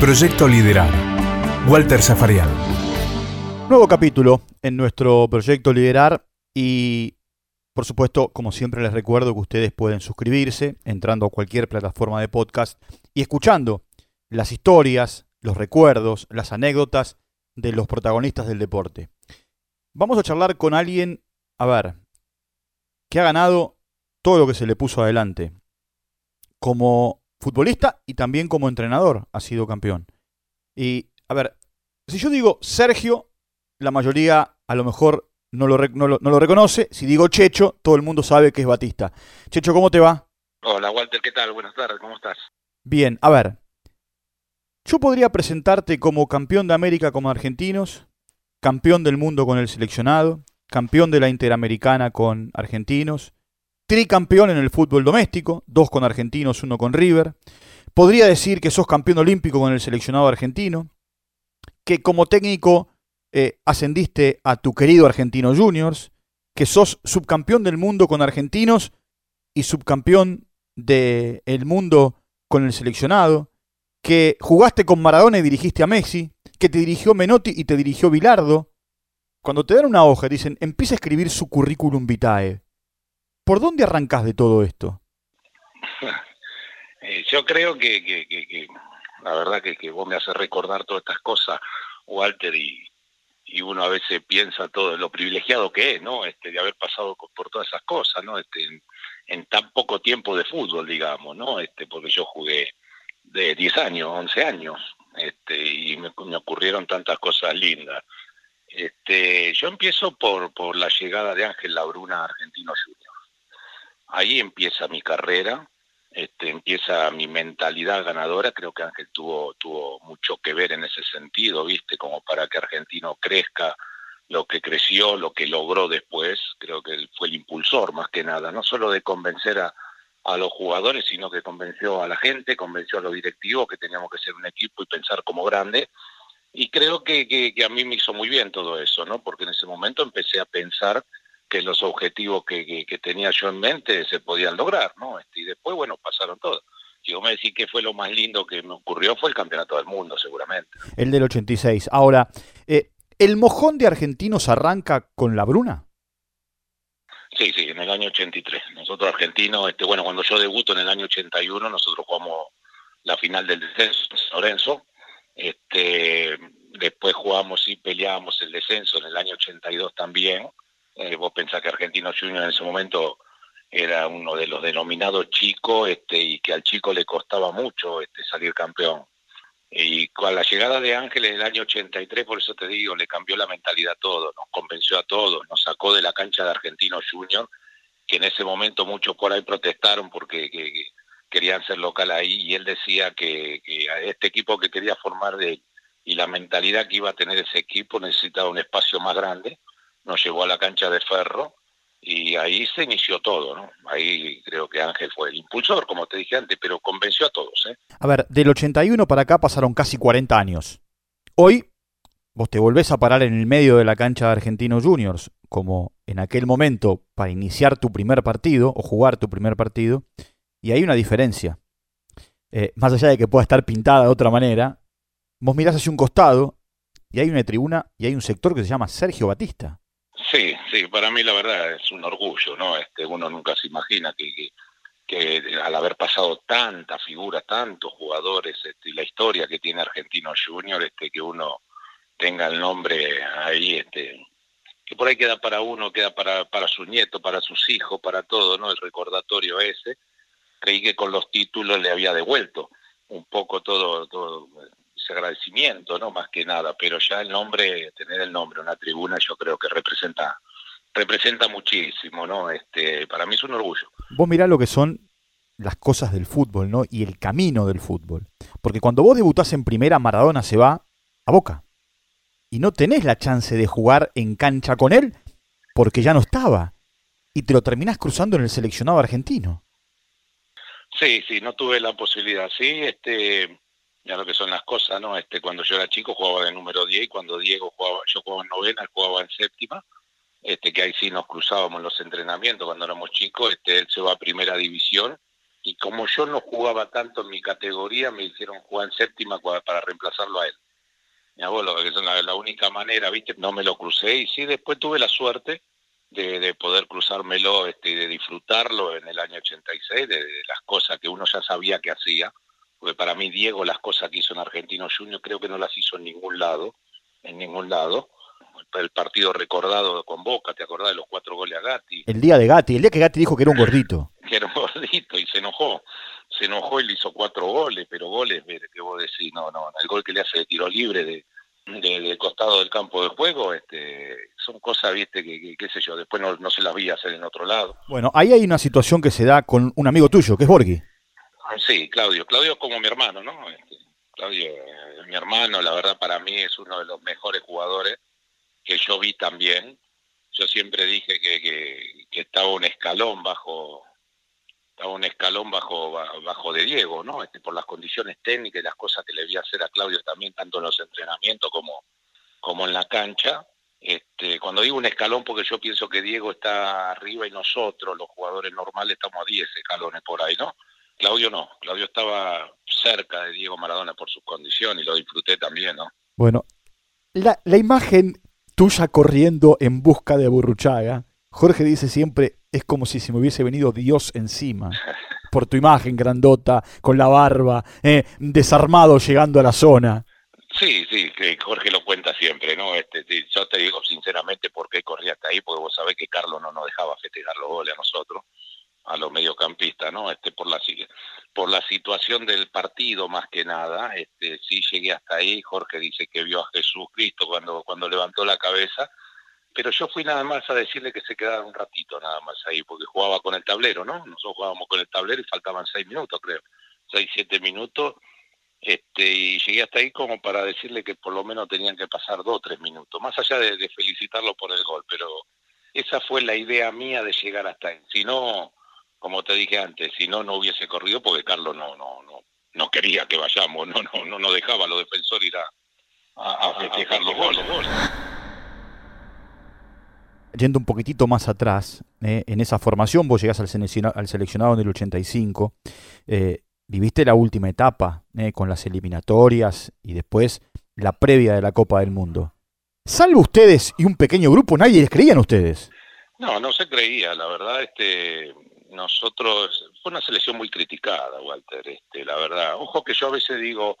Proyecto Liderar. Walter Zafarian. Nuevo capítulo en nuestro proyecto Liderar y por supuesto, como siempre les recuerdo que ustedes pueden suscribirse entrando a cualquier plataforma de podcast y escuchando las historias, los recuerdos, las anécdotas de los protagonistas del deporte. Vamos a charlar con alguien, a ver, que ha ganado todo lo que se le puso adelante. Como futbolista y también como entrenador ha sido campeón. Y, a ver, si yo digo Sergio, la mayoría a lo mejor no lo, no lo, reconoce. Si digo Checho, todo el mundo sabe que es Batista. Checho, ¿cómo te va? Hola, Walter, ¿qué tal? Buenas tardes, ¿cómo estás? Bien, a ver. Yo podría presentarte como campeón de América como argentinos, campeón del mundo con el seleccionado, campeón de la Interamericana con argentinos, tricampeón en el fútbol doméstico, dos con argentinos, uno con River. Podría decir que sos campeón olímpico con el seleccionado argentino, que como técnico eh, ascendiste a tu querido Argentino Juniors, que sos subcampeón del mundo con argentinos y subcampeón del mundo con el seleccionado, que jugaste con Maradona y dirigiste a Messi, que te dirigió Menotti y te dirigió Bilardo. Cuando te dan una hoja, dicen, empieza a escribir su currículum vitae. ¿Por dónde arrancás de todo esto? Eh, yo creo que, la verdad que, vos me haces recordar todas estas cosas, Walter, y, uno a veces piensa todo lo privilegiado que es, ¿no? Este, de haber pasado por todas esas cosas, ¿no? Este, en, tan poco tiempo de fútbol, digamos, ¿no? Este, porque yo jugué de 10 años, 11 años, y me, ocurrieron tantas cosas lindas. Yo empiezo por, la llegada de Ángel Labruna a Argentino Junior ahí empieza mi carrera, este, empieza mi mentalidad ganadora, creo que Ángel tuvo, tuvo mucho que ver en ese sentido, viste, como para que Argentino crezca lo que creció, lo que logró después, creo que él fue el impulsor más que nada, no solo de convencer a, los jugadores, sino que convenció a la gente, convenció a los directivos que teníamos que ser un equipo y pensar como grande. Y creo que, que a mí me hizo muy bien todo eso, ¿no? Porque en ese momento empecé a pensar que los objetivos que, tenía yo en mente se podían lograr, ¿no? Este, y después, bueno, pasaron todo. Si vos me decís que fue lo más lindo que me ocurrió, fue el campeonato del mundo, seguramente. El del 86. Ahora, eh, ¿el mojón de argentinos arranca con la Bruna? Sí, sí, en el año 83. Nosotros argentinos, este, bueno, cuando yo debuto en el año 81, nosotros jugamos la final del descenso en Lorenzo. Este, después jugamos y peleábamos el descenso en el año 82 también. Eh, vos pensás que Argentino Junior en ese momento era uno de los denominados chicos este, y que al chico le costaba mucho este, salir campeón. Y con la llegada de Ángeles el año 83, por eso te digo, le cambió la mentalidad a todos, nos convenció a todos, nos sacó de la cancha de Argentino Junior, que en ese momento muchos por ahí protestaron porque querían ser local ahí, y él decía que, que este equipo que quería formar de y la mentalidad que iba a tener ese equipo necesitaba un espacio más grande, nos llevó a la cancha de ferro y ahí se inició todo, ¿no? Ahí creo que Ángel fue el impulsor, como te dije antes, pero convenció a todos, ¿eh? A ver, del 81 para acá pasaron casi 40 años. Hoy vos te volvés a parar en el medio de la cancha de Argentinos Juniors, como en aquel momento para iniciar tu primer partido o jugar tu primer partido, y hay una diferencia. Eh, más allá de que pueda estar pintada de otra manera, vos mirás hacia un costado y hay una tribuna y hay un sector que se llama Sergio Batista. Sí, sí, para mí la verdad es un orgullo, ¿no? Este, uno nunca se imagina que, que, al haber pasado tantas figuras, tantos jugadores, este, la historia que tiene Argentino Junior, este, que uno tenga el nombre ahí, este, que por ahí queda para uno, queda para, para su nieto, para sus hijos, para todo, ¿no? El recordatorio ese. Creí que con los títulos le había devuelto un poco todo, todo agradecimiento, ¿no? Más que nada, pero ya el nombre, tener el nombre una tribuna, yo creo que representa representa muchísimo, ¿no? Este, para mí es un orgullo. Vos mirá lo que son las cosas del fútbol, ¿no? Y el camino del fútbol. Porque cuando vos debutás en primera, Maradona se va a Boca. Y no tenés la chance de jugar en cancha con él porque ya no estaba. Y te lo terminás cruzando en el seleccionado argentino. Sí, sí, no tuve la posibilidad. Sí, este, ya lo que son las cosas, ¿no? Este, cuando yo era chico jugaba de número 10 y cuando Diego jugaba, yo jugaba en novena, él jugaba en séptima, este, que ahí sí nos cruzábamos los entrenamientos cuando éramos chicos, este, él se va a primera división y como yo no jugaba tanto en mi categoría, me hicieron jugar en séptima para reemplazarlo a él. Mi abuelo, que es la, única manera, ¿viste? No me lo crucé y sí, después tuve la suerte de, poder cruzármelo este, y de disfrutarlo en el año 86, de, las cosas que uno ya sabía que hacía. Porque para mí Diego las cosas que hizo en Argentino Junior creo que no las hizo en ningún lado, en ningún lado el partido recordado con Boca, ¿te acordás de los cuatro goles a Gatti? El día de Gatti, el día que Gatti dijo que era un gordito. que era un gordito y se enojó. Se enojó y le hizo cuatro goles, pero goles que vos decís, no, no, el gol que le hace de tiro libre de, del costado del campo de juego, este, son cosas, viste, que, qué sé yo, después no, se las vi hacer en otro lado. Bueno, ahí hay una situación que se da con un amigo tuyo, que es Borghi. Sí, Claudio. Claudio es como mi hermano, ¿no? Este, Claudio es mi hermano, la verdad para mí es uno de los mejores jugadores que yo vi también. Yo siempre dije que, que, estaba un escalón bajo estaba un escalón bajo bajo de Diego, ¿no? Este, por las condiciones técnicas y las cosas que le vi hacer a Claudio también, tanto en los entrenamientos como, como en la cancha. Este, cuando digo un escalón, porque yo pienso que Diego está arriba y nosotros, los jugadores normales, estamos a 10 escalones por ahí, ¿no? Claudio no, Claudio estaba cerca de Diego Maradona por sus condiciones y lo disfruté también, ¿no? Bueno, la, la imagen tuya corriendo en busca de Burruchaga. Jorge dice siempre, es como si se me hubiese venido Dios encima. Por tu imagen grandota, con la barba, eh, desarmado llegando a la zona. Sí, sí, que Jorge lo cuenta siempre, ¿no? Este, yo te digo sinceramente por qué corrí hasta ahí, porque vos sabés que Carlos no nos dejaba festejar los goles a nosotros a los mediocampistas, ¿no? Este, por la por la situación del partido más que nada, este, sí llegué hasta ahí. Jorge dice que vio a Jesús Cristo cuando cuando levantó la cabeza, pero yo fui nada más a decirle que se quedara un ratito nada más ahí, porque jugaba con el tablero, ¿no? Nosotros jugábamos con el tablero y faltaban seis minutos, creo, seis siete minutos. Este, y llegué hasta ahí como para decirle que por lo menos tenían que pasar dos tres minutos, más allá de felicitarlo por el gol, pero esa fue la idea mía de llegar hasta ahí. Si no, como te dije antes, si no, no hubiese corrido porque Carlos no, no, no, no quería que vayamos, no, no, no, no dejaba a los defensores ir a, festejar los goles. Yendo un poquitito más atrás, eh, en esa formación vos llegás al seleccionado, al seleccionado en el 85, eh, viviste la última etapa eh, con las eliminatorias y después la previa de la Copa del Mundo. Salvo ustedes y un pequeño grupo, nadie les creía en ustedes. No, no se creía, la verdad, este, nosotros, fue una selección muy criticada, Walter, este, la verdad. Ojo que yo a veces digo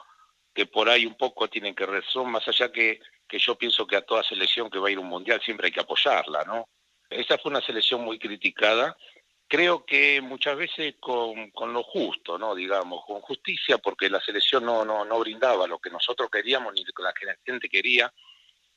que por ahí un poco tienen que razón, más allá que, que yo pienso que a toda selección que va a ir un mundial siempre hay que apoyarla, ¿no? Esa fue una selección muy criticada, creo que muchas veces con, con lo justo, ¿no? Digamos, con justicia, porque la selección no, no, no brindaba lo que nosotros queríamos ni lo que la gente quería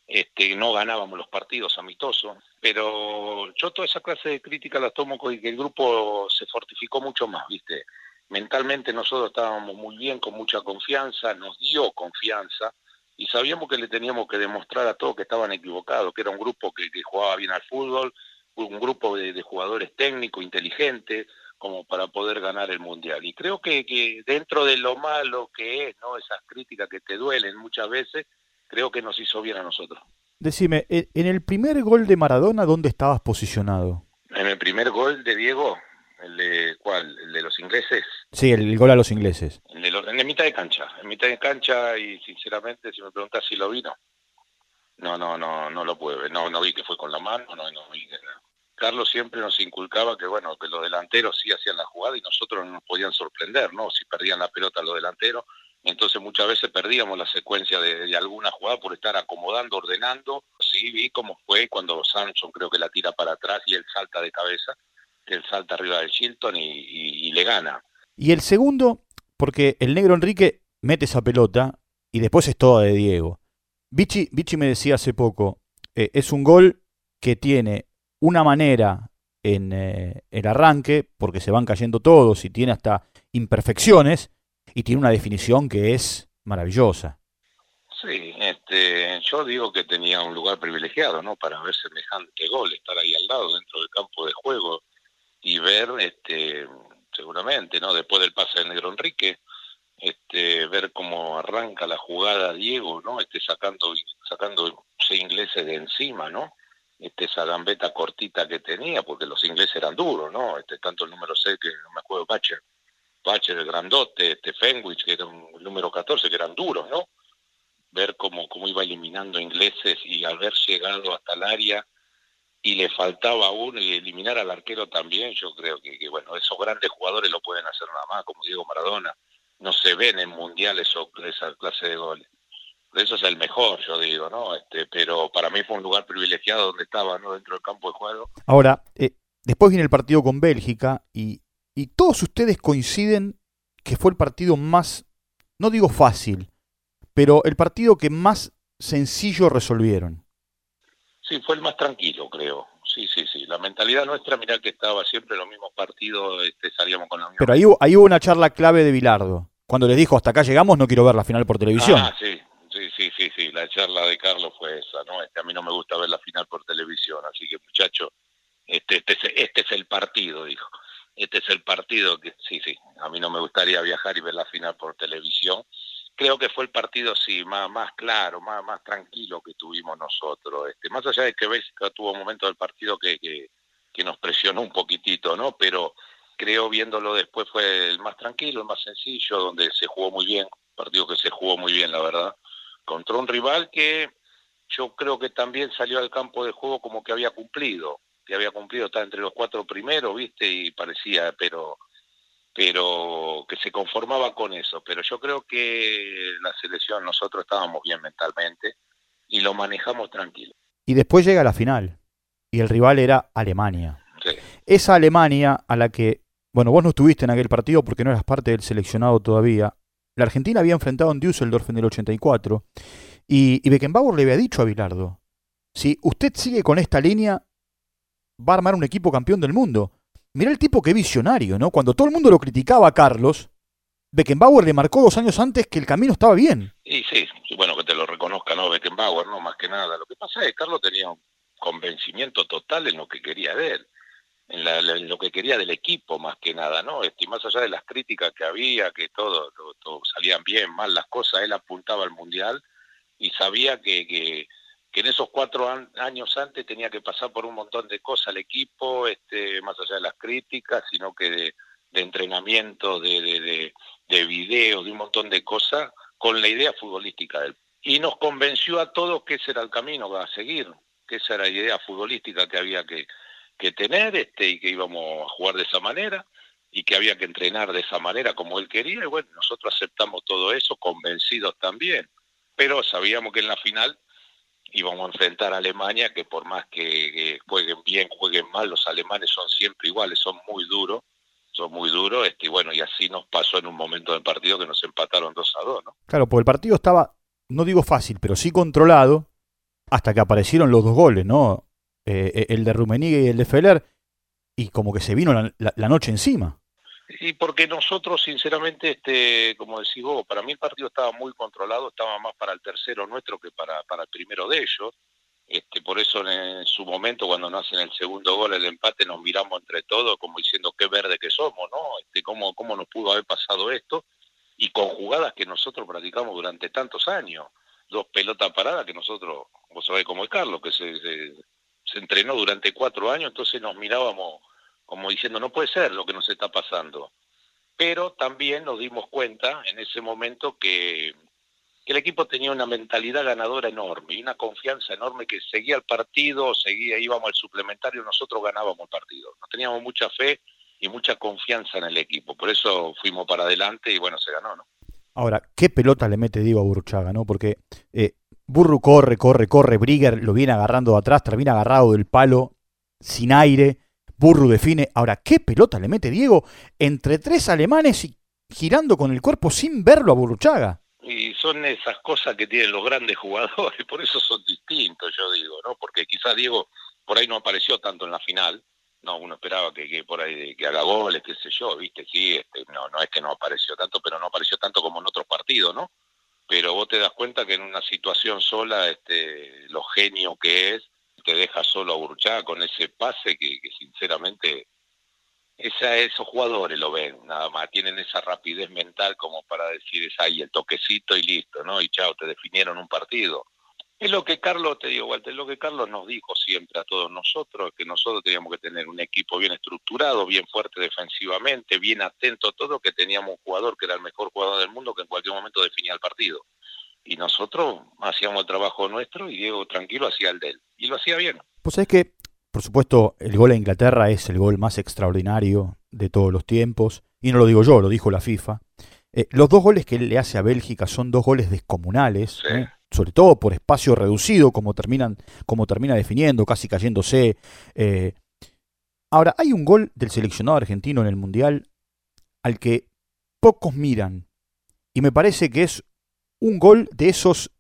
este, no ganábamos los partidos amistosos, pero yo toda esa clase de crítica la tomo con que el grupo se fortificó mucho más, ¿viste? Mentalmente nosotros estábamos muy bien, con mucha confianza, nos dio confianza y sabíamos que le teníamos que demostrar a todos que estaban equivocados, que era un grupo que, jugaba bien al fútbol, un grupo de, jugadores técnicos, inteligentes, como para poder ganar el mundial. Y creo que dentro de lo malo que es, ¿no? Esas críticas que te duelen muchas veces, creo que nos hizo bien a nosotros. Decime, en el primer gol de Maradona, ¿dónde estabas posicionado? En el primer gol de Diego, el de cuál, el de los ingleses. Sí, el, gol a los ingleses. En, de mitad de cancha, en mitad de cancha y sinceramente si me preguntas si lo vino, no, no, no, no lo puedo ver, no, no vi que fue con la mano, no, no vi que Carlos siempre nos inculcaba que bueno, que los delanteros sí hacían la jugada y nosotros no nos podían sorprender, ¿no? Si perdían la pelota los delanteros, entonces muchas veces perdíamos la secuencia de, alguna jugada por estar acomodando, ordenando. Sí, vi cómo fue cuando Samson creo que la tira para atrás y él salta de cabeza, que él salta arriba del Shilton y, le gana. Y el segundo, porque el negro Enrique mete esa pelota y después es toda de Diego. Vichy, me decía hace poco, eh, es un gol que tiene una manera en eh, el arranque, porque se van cayendo todos y tiene hasta imperfecciones, y tiene una definición que es maravillosa. Sí, este, yo digo que tenía un lugar privilegiado, ¿no? Para ver semejante gol, estar ahí al lado, dentro del campo de juego y ver, este, seguramente, ¿no? Después del pase de Negro Enrique, este, ver cómo arranca la jugada Diego, ¿no? Este, sacando, sacando ingleses de encima, ¿no? Este, esa gambeta cortita que tenía, porque los ingleses eran duros, ¿no? Este, tanto el número 6 que no me acuerdo, Bacher, Bacher, el grandote, este Fenwich, que era un número 14, que eran duros, ¿no? Ver cómo, cómo iba eliminando ingleses y haber llegado hasta el área y le faltaba uno y eliminar al arquero también, yo creo que, bueno, esos grandes jugadores lo pueden hacer nada más, como Diego Maradona, no se ven en mundiales o esa clase de goles. Eso es el mejor, yo digo, ¿no? Este, pero para mí fue un lugar privilegiado donde estaba, ¿no? Dentro del campo de juego. Ahora, eh, después viene el partido con Bélgica y, y todos ustedes coinciden que fue el partido más, no digo fácil, pero el partido que más sencillo resolvieron. Sí, fue el más tranquilo, creo. Sí, sí, sí. La mentalidad nuestra, mirá que estaba siempre en los mismos partidos, este, salíamos con la misma. Pero ahí, ahí hubo una charla clave de Bilardo. Cuando les dijo, hasta acá llegamos, no quiero ver la final por televisión. Ah, sí, sí, sí, sí, sí. La charla de Carlos fue esa, ¿no? Este, a mí no me gusta ver la final por televisión, así que muchacho, este, este, este es el partido, dijo. Este es el partido que, sí, sí, a mí no me gustaría viajar y ver la final por televisión creo que fue el partido sí más, más claro, más, más tranquilo que tuvimos nosotros. Este, más allá de que Bélgica tuvo un momento del partido que, que, nos presionó un poquitito, ¿no? Pero creo viéndolo después fue el más tranquilo, el más sencillo, donde se jugó muy bien, partido que se jugó muy bien, la verdad, contra un rival que yo creo que también salió al campo de juego como que había cumplido, que había cumplido, estar entre los cuatro primeros, ¿viste? Y parecía, pero pero que se conformaba con eso. Pero yo creo que la selección, nosotros estábamos bien mentalmente y lo manejamos tranquilo. Y después llega la final, y el rival era Alemania. Esa Alemania a la que, bueno, vos no estuviste en aquel partido porque no eras parte del seleccionado todavía. La Argentina había enfrentado en Düsseldorf en el 84 y, y Beckenbauer le había dicho a Bilardo, si usted sigue con esta línea, va a armar un equipo campeón del mundo. Mirá el tipo que visionario, ¿no? Cuando todo el mundo lo criticaba a Carlos, Beckenbauer le marcó dos años antes que el camino estaba bien. Y sí, bueno que te lo reconozca, ¿no? Beckenbauer, ¿no? Más que nada. Lo que pasa es que Carlos tenía un convencimiento total en lo que quería de él, en, lo que quería del equipo, más que nada, ¿no? Este, y más allá de las críticas que había, que todo, todo, salían bien, mal las cosas, él apuntaba al Mundial y sabía que, que que en esos cuatro años antes tenía que pasar por un montón de cosas el equipo, este, más allá de las críticas, sino que de, entrenamiento, de, de, de, videos, de un montón de cosas, con la idea futbolística del Y nos convenció a todos que ese era el camino a seguir, que esa era la idea futbolística que había que, que tener este, y que íbamos a jugar de esa manera y que había que entrenar de esa manera como él quería. Y bueno, nosotros aceptamos todo eso, convencidos también. Pero sabíamos que en la final íbamos a enfrentar a Alemania, que por más que, jueguen bien, jueguen mal, los alemanes son siempre iguales, son muy duros, son muy duros, este, y bueno, y así nos pasó en un momento del partido que nos empataron 2 a 2, ¿no? Claro, pues el partido estaba, no digo fácil, pero sí controlado, hasta que aparecieron los dos goles, ¿no? Eh, eh, el de Rummenigge y el de Feller, y como que se vino la noche encima. Y porque nosotros, sinceramente, este, como decís vos, para mí el partido estaba muy controlado, estaba más para el tercero nuestro que para, para el primero de ellos. Este, por eso en, su momento, cuando nos hacen el segundo gol, el empate, nos miramos entre todos como diciendo qué verde que somos, ¿no? Este, cómo, cómo nos pudo haber pasado esto y con jugadas que nosotros practicamos durante tantos años. Dos pelotas paradas que nosotros, vos sabés como es Carlos, que se, se entrenó durante cuatro años, entonces nos mirábamos como diciendo, no puede ser lo que nos está pasando. Pero también nos dimos cuenta en ese momento que, el equipo tenía una mentalidad ganadora enorme y una confianza enorme que seguía el partido, seguía, íbamos al suplementario, nosotros ganábamos el partido. Teníamos mucha fe y mucha confianza en el equipo. Por eso fuimos para adelante y bueno, se ganó, ¿no? Ahora, ¿qué pelota le mete Diego a Burruchaga, no? Porque eh, Burru corre, corre, corre, Brigger lo viene agarrando de atrás, termina agarrado del palo, sin aire, Burru define. Ahora, ¿qué pelota le mete Diego entre tres alemanes y girando con el cuerpo sin verlo a Burruchaga? Y son esas cosas que tienen los grandes jugadores, por eso son distintos, yo digo, ¿no? Porque quizás Diego por ahí no apareció tanto en la final, no, uno esperaba que, por ahí que haga goles, qué sé yo, viste, sí, este, no, no es que no apareció tanto, pero no apareció tanto como en otros partidos, ¿no? Pero vos te das cuenta que en una situación sola, este, lo genio que es, te deja solo a Burchá con ese pase que, sinceramente esa, esos jugadores lo ven, nada más, tienen esa rapidez mental como para decir es ahí el toquecito y listo, ¿no? Y chao, te definieron un partido. Es lo que Carlos, te digo, Walter, es lo que Carlos nos dijo siempre a todos nosotros, que nosotros teníamos que tener un equipo bien estructurado, bien fuerte defensivamente, bien atento a todo, que teníamos un jugador que era el mejor jugador del mundo que en cualquier momento definía el partido. Y nosotros hacíamos el trabajo nuestro y Diego tranquilo hacía el de él. Y lo hacía bien. Pues sabés que, por supuesto, el gol a Inglaterra es el gol más extraordinario de todos los tiempos. Y no lo digo yo, lo dijo la FIFA. Eh, los dos goles que él le hace a Bélgica son dos goles descomunales. ¿eh? sobre todo por espacio reducido, como, terminan, como termina definiendo, casi cayéndose. Eh. Ahora, hay un gol del seleccionado argentino en el Mundial al que pocos miran, y me parece que es un gol de esos,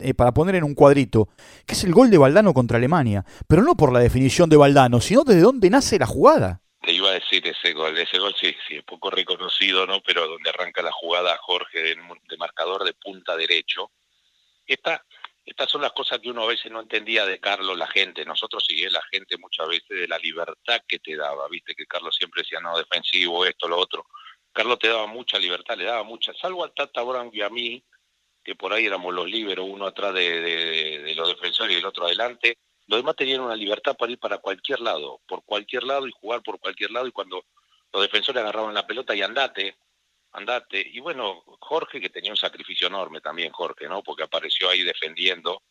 eh, para poner en un cuadrito, que es el gol de Valdano contra Alemania, pero no por la definición de Valdano, sino desde dónde nace la jugada. Te iba a decir ese gol, ese gol sí, sí, es poco reconocido, ¿no? Pero donde arranca la jugada Jorge de marcador de punta derecho, esta, estas son las cosas que uno a veces no entendía de Carlos, la gente. Nosotros sí, la gente muchas veces de la libertad que te daba. Viste que Carlos siempre decía, no, defensivo, esto, lo otro. Carlos te daba mucha libertad, le daba mucha, salvo al Tata Brown y a mí, que por ahí éramos los liberos, uno atrás de, los defensores y el otro adelante. Los demás tenían una libertad para ir para cualquier lado, por cualquier lado y jugar por cualquier lado. Y cuando los defensores agarraban la pelota y andate, andate. Y bueno, Jorge, que tenía un sacrificio enorme también, Jorge, ¿no? Porque apareció ahí defendiendo,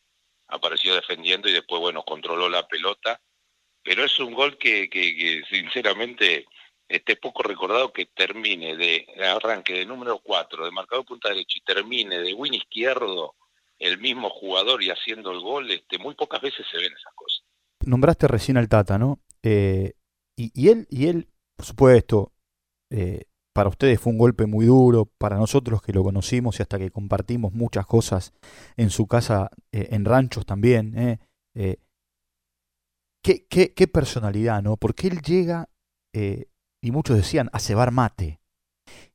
apareció defendiendo y después, bueno, controló la pelota. Pero es un gol que, que, sinceramente, esté poco recordado que termine de arranque de número 4, de marcador punta derecha y termine de win izquierdo el mismo jugador y haciendo el gol, este, muy pocas veces se ven esas cosas. Nombraste recién al Tata, ¿no? Eh, y, y, él, y él, por supuesto, eh, para ustedes fue un golpe muy duro, para nosotros que lo conocimos y hasta que compartimos muchas cosas en su casa, eh, en ranchos también. Eh, qué, qué, personalidad, ¿no? Porque él llega, y muchos decían, a cebar mate,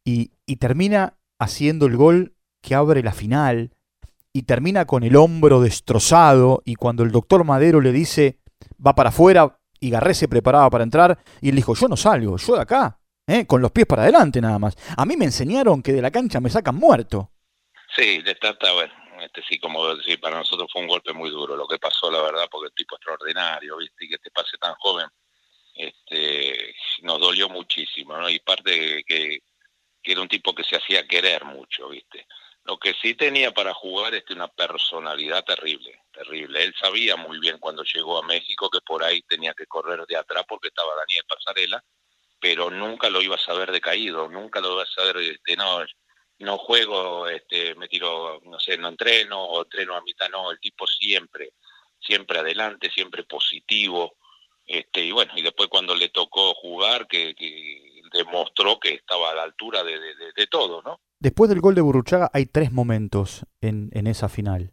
y, y termina haciendo el gol que abre la final, y termina con el hombro destrozado, y cuando el doctor Madero le dice, va para afuera, y Garré se preparaba para entrar, y él dijo, yo no salgo, yo de acá, ¿eh? con los pies para adelante nada más. A mí me enseñaron que de la cancha me sacan muerto. Sí, de Tata, bueno, este sí, como decir, para nosotros fue un golpe muy duro lo que pasó, la verdad, porque el tipo extraordinario, ¿viste? Y que te pase tan joven, este, nos dolió muchísimo, ¿no? Y parte que, que era un tipo que se hacía querer mucho, ¿viste? Lo que sí tenía para jugar este, una personalidad terrible, terrible. Él sabía muy bien cuando llegó a México que por ahí tenía que correr de atrás porque estaba Daniel Pasarela pero nunca lo iba a saber decaído, nunca lo iba a saber, este, no, no juego, este, me tiro, no sé, no entreno, o entreno a mitad, no, el tipo siempre, siempre adelante, siempre positivo, este, y bueno, y después cuando le tocó jugar, que, demostró que estaba a la altura de, de, todo, ¿no? Después del gol de Burruchaga hay tres momentos en, en esa final.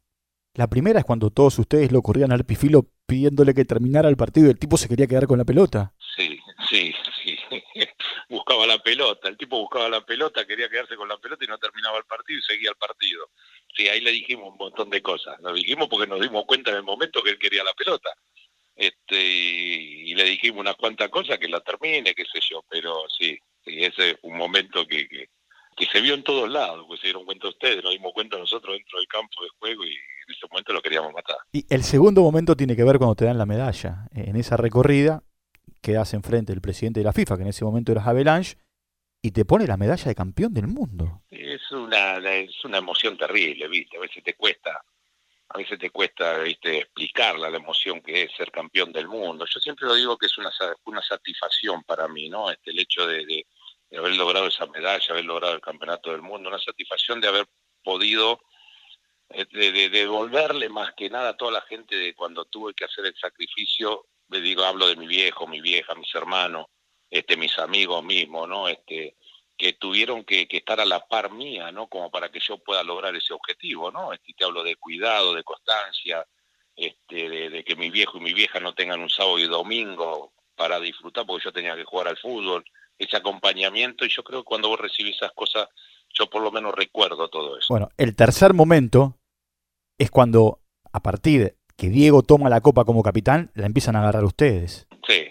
La primera es cuando todos ustedes lo corrían al pifilo pidiéndole que terminara el partido y el tipo se quería quedar con la pelota. Sí, sí, sí. buscaba la pelota, el tipo buscaba la pelota, quería quedarse con la pelota y no terminaba el partido y seguía el partido. Sí, ahí le dijimos un montón de cosas. Lo dijimos porque nos dimos cuenta en el momento que él quería la pelota. Este, y, le dijimos unas cuantas cosas, que la termine, qué sé yo, pero sí, sí ese es un momento que, que, que se vio en todos lados, pues se dieron cuenta ustedes, nos dimos cuenta nosotros dentro del campo de juego y en ese momento lo queríamos matar. Y el segundo momento tiene que ver cuando te dan la medalla. En esa recorrida quedas enfrente del presidente de la FIFA, que en ese momento era Avalanche, y te pone la medalla de campeón del mundo. Es una, es una emoción terrible, ¿viste? A veces te cuesta, a veces te cuesta, ¿viste? explicarla la emoción que es ser campeón del mundo. Yo siempre lo digo que es una, una satisfacción para mí, ¿no? Este, el hecho de, de, haber logrado esa medalla, haber logrado el campeonato del mundo, una satisfacción de haber podido eh, de, devolverle más que nada a toda la gente de cuando tuve que hacer el sacrificio le digo, hablo de mi viejo, mi vieja, mis hermanos, este, mis amigos mismos, ¿no? Este, que tuvieron que, estar a la par mía, ¿no? Como para que yo pueda lograr ese objetivo, ¿no? Este, te hablo de cuidado, de constancia, este, de, que mi viejo y mi vieja no tengan un sábado y domingo para disfrutar, porque yo tenía que jugar al fútbol, ese acompañamiento, y yo creo que cuando vos recibís esas cosas, yo por lo menos recuerdo todo eso. Bueno, el tercer momento es cuando, a partir que Diego toma la copa como capitán, la empiezan a agarrar ustedes. Sí.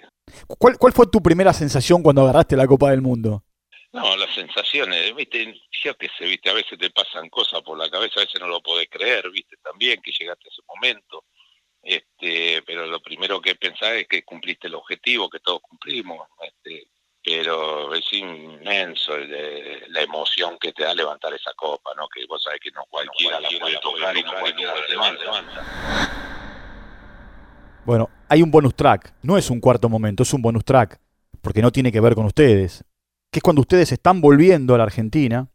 ¿Cuál, ¿Cuál fue tu primera sensación cuando agarraste la Copa del Mundo? No, las sensaciones, viste, yo que sé, viste, a veces te pasan cosas por la cabeza, a veces no lo podés creer, viste, también que llegaste a ese momento, este, pero lo primero que pensás es que cumpliste el objetivo, que todos cumplimos, este, pero es inmenso la emoción que te da levantar esa copa, ¿no? Que vos sabés que no cualquiera la puede tocar y no cualquiera la levanta. Bueno, hay un bonus track, no es un cuarto momento, es un bonus track, porque no tiene que ver con ustedes, que es cuando ustedes están volviendo a la Argentina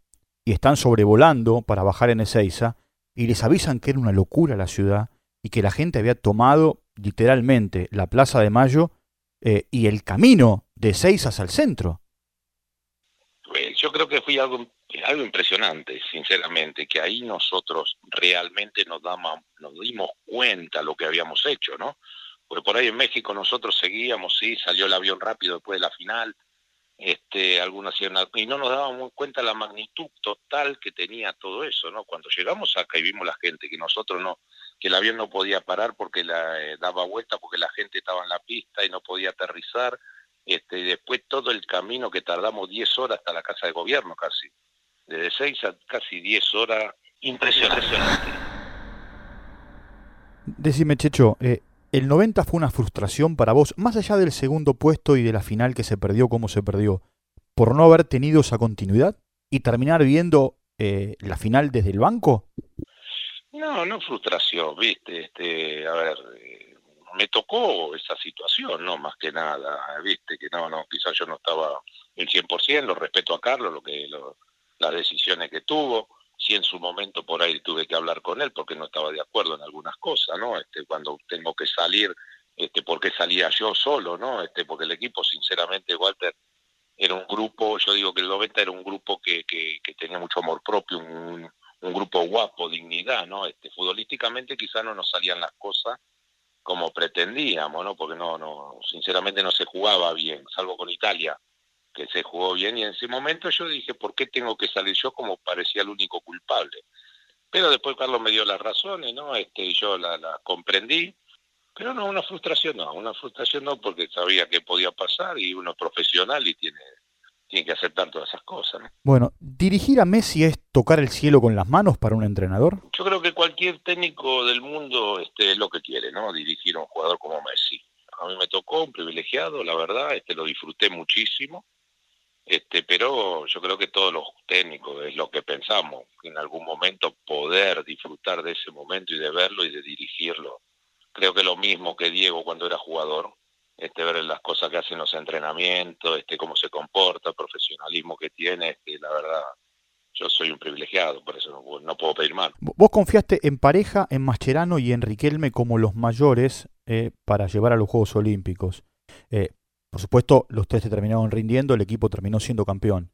y están sobrevolando para bajar en Ezeiza y les avisan que era una locura la ciudad y que la gente había tomado literalmente la Plaza de Mayo eh, y el camino de Seizas al centro. Pues, yo creo que fue algo, impresionante, sinceramente, que ahí nosotros realmente nos, nos dimos cuenta lo que habíamos hecho, ¿no? Porque por ahí en México nosotros seguíamos, sí, salió el avión rápido después de la final, este, hacían y no nos dábamos cuenta la magnitud total que tenía todo eso, ¿no? Cuando llegamos acá y vimos la gente, que nosotros no, que el avión no podía parar porque la, eh, daba vuelta, porque la gente estaba en la pista y no podía aterrizar, este, y después todo el camino que tardamos 10 horas hasta la casa de gobierno casi, desde 6 a casi 10 horas, impresionante. Decime, Checho, eh, ¿el 90 fue una frustración para vos, más allá del segundo puesto y de la final que se perdió como se perdió, por no haber tenido esa continuidad y terminar viendo eh, la final desde el banco? No, no frustración, viste, este, a ver, eh, me tocó esa situación, no más que nada, viste, que no, no, quizás yo no estaba el 100%, lo respeto a Carlos, lo que, las decisiones que tuvo, si en su momento por ahí tuve que hablar con él porque no estaba de acuerdo en algunas cosas, ¿no? Este, cuando tengo que salir, este, porque salía yo solo, ¿no? Este, porque el equipo, sinceramente, Walter, era un grupo, yo digo que el 90 era un grupo que, que, que tenía mucho amor propio, un, un grupo guapo, dignidad, ¿no? Este, futbolísticamente quizás no nos salían las cosas como pretendíamos, ¿no? Porque no, no, sinceramente no se jugaba bien, salvo con Italia, que se jugó bien, y en ese momento yo dije, ¿por qué tengo que salir yo como parecía el único culpable? Pero después Carlos me dio las razones, ¿no? Este, yo la, la comprendí, pero no, una frustración no, una frustración no, porque sabía que podía pasar y uno es profesional y tiene tiene que aceptar todas esas cosas. Bueno, ¿dirigir a Messi es tocar el cielo con las manos para un entrenador? Yo creo que cualquier técnico del mundo este, es lo que quiere, ¿no? Dirigir a un jugador como Messi. A mí me tocó un privilegiado, la verdad, este, lo disfruté muchísimo. Este, pero yo creo que todos los técnicos es lo que pensamos, en algún momento poder disfrutar de ese momento y de verlo y de dirigirlo. Creo que lo mismo que Diego cuando era jugador, este, ver las cosas que hacen los entrenamientos, este, cómo se comporta, el profesionalismo que tiene, este, la verdad, yo soy un privilegiado, por eso no, puedo pedir más. Vos confiaste en pareja, en Mascherano y en Riquelme como los mayores eh, para llevar a los Juegos Olímpicos. Eh, por supuesto, los tres se terminaron rindiendo, el equipo terminó siendo campeón.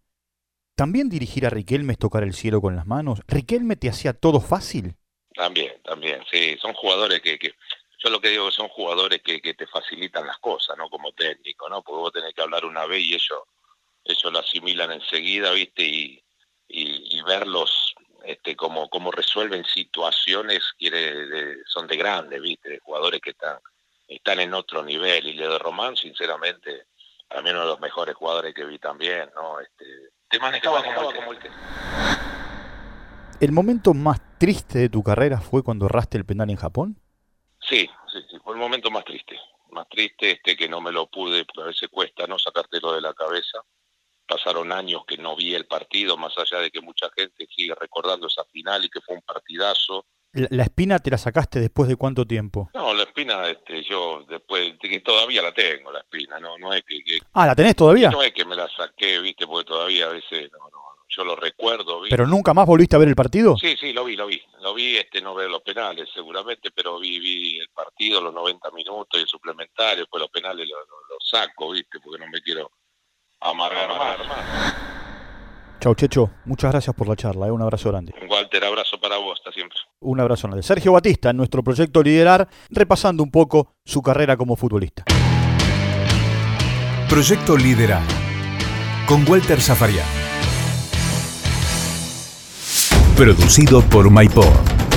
¿También dirigir a Riquelme es tocar el cielo con las manos? ¿Riquelme te hacía todo fácil? También, también, sí, son jugadores que, que yo lo que digo son jugadores que, te facilitan las cosas, ¿no? Como técnico, ¿no? Porque vos tenés que hablar una vez y ellos, ellos lo asimilan enseguida, ¿viste? Y, y, verlos este, como, como resuelven situaciones quiere son de grandes, ¿viste? De jugadores que están, están en otro nivel. Y de Román, sinceramente, para mí uno de los mejores jugadores que vi también, ¿no? Este, te manejaba, como, como el que... ¿El momento más triste de tu carrera fue cuando erraste el penal en Japón? Sí, sí, sí, fue el momento más triste, más triste este que no me lo pude, porque a veces cuesta no sacártelo de la cabeza. Pasaron años que no vi el partido, más allá de que mucha gente sigue recordando esa final y que fue un partidazo. ¿La, espina te la sacaste después de cuánto tiempo? No, la espina, este, yo después, que todavía la tengo, la espina, no, no es que, que, Ah, ¿la tenés todavía? No es que me la saqué, viste, porque todavía a veces, no, no, yo lo recuerdo. ¿Pero nunca más volviste a ver el partido? Sí, sí, lo vi, lo vi. Lo vi, este, no veo los penales seguramente, pero vi, vi el partido, los 90 minutos y el suplementario, pues los penales los lo, saco, viste, porque no me quiero amargar, más. Chau, Checho. Muchas gracias por la charla. ¿eh? Un abrazo grande. Walter, abrazo para vos, hasta siempre. Un abrazo grande. Sergio Batista, en nuestro proyecto Liderar, repasando un poco su carrera como futbolista. Proyecto Liderar, con Walter Zafarian. Producido por MyPod.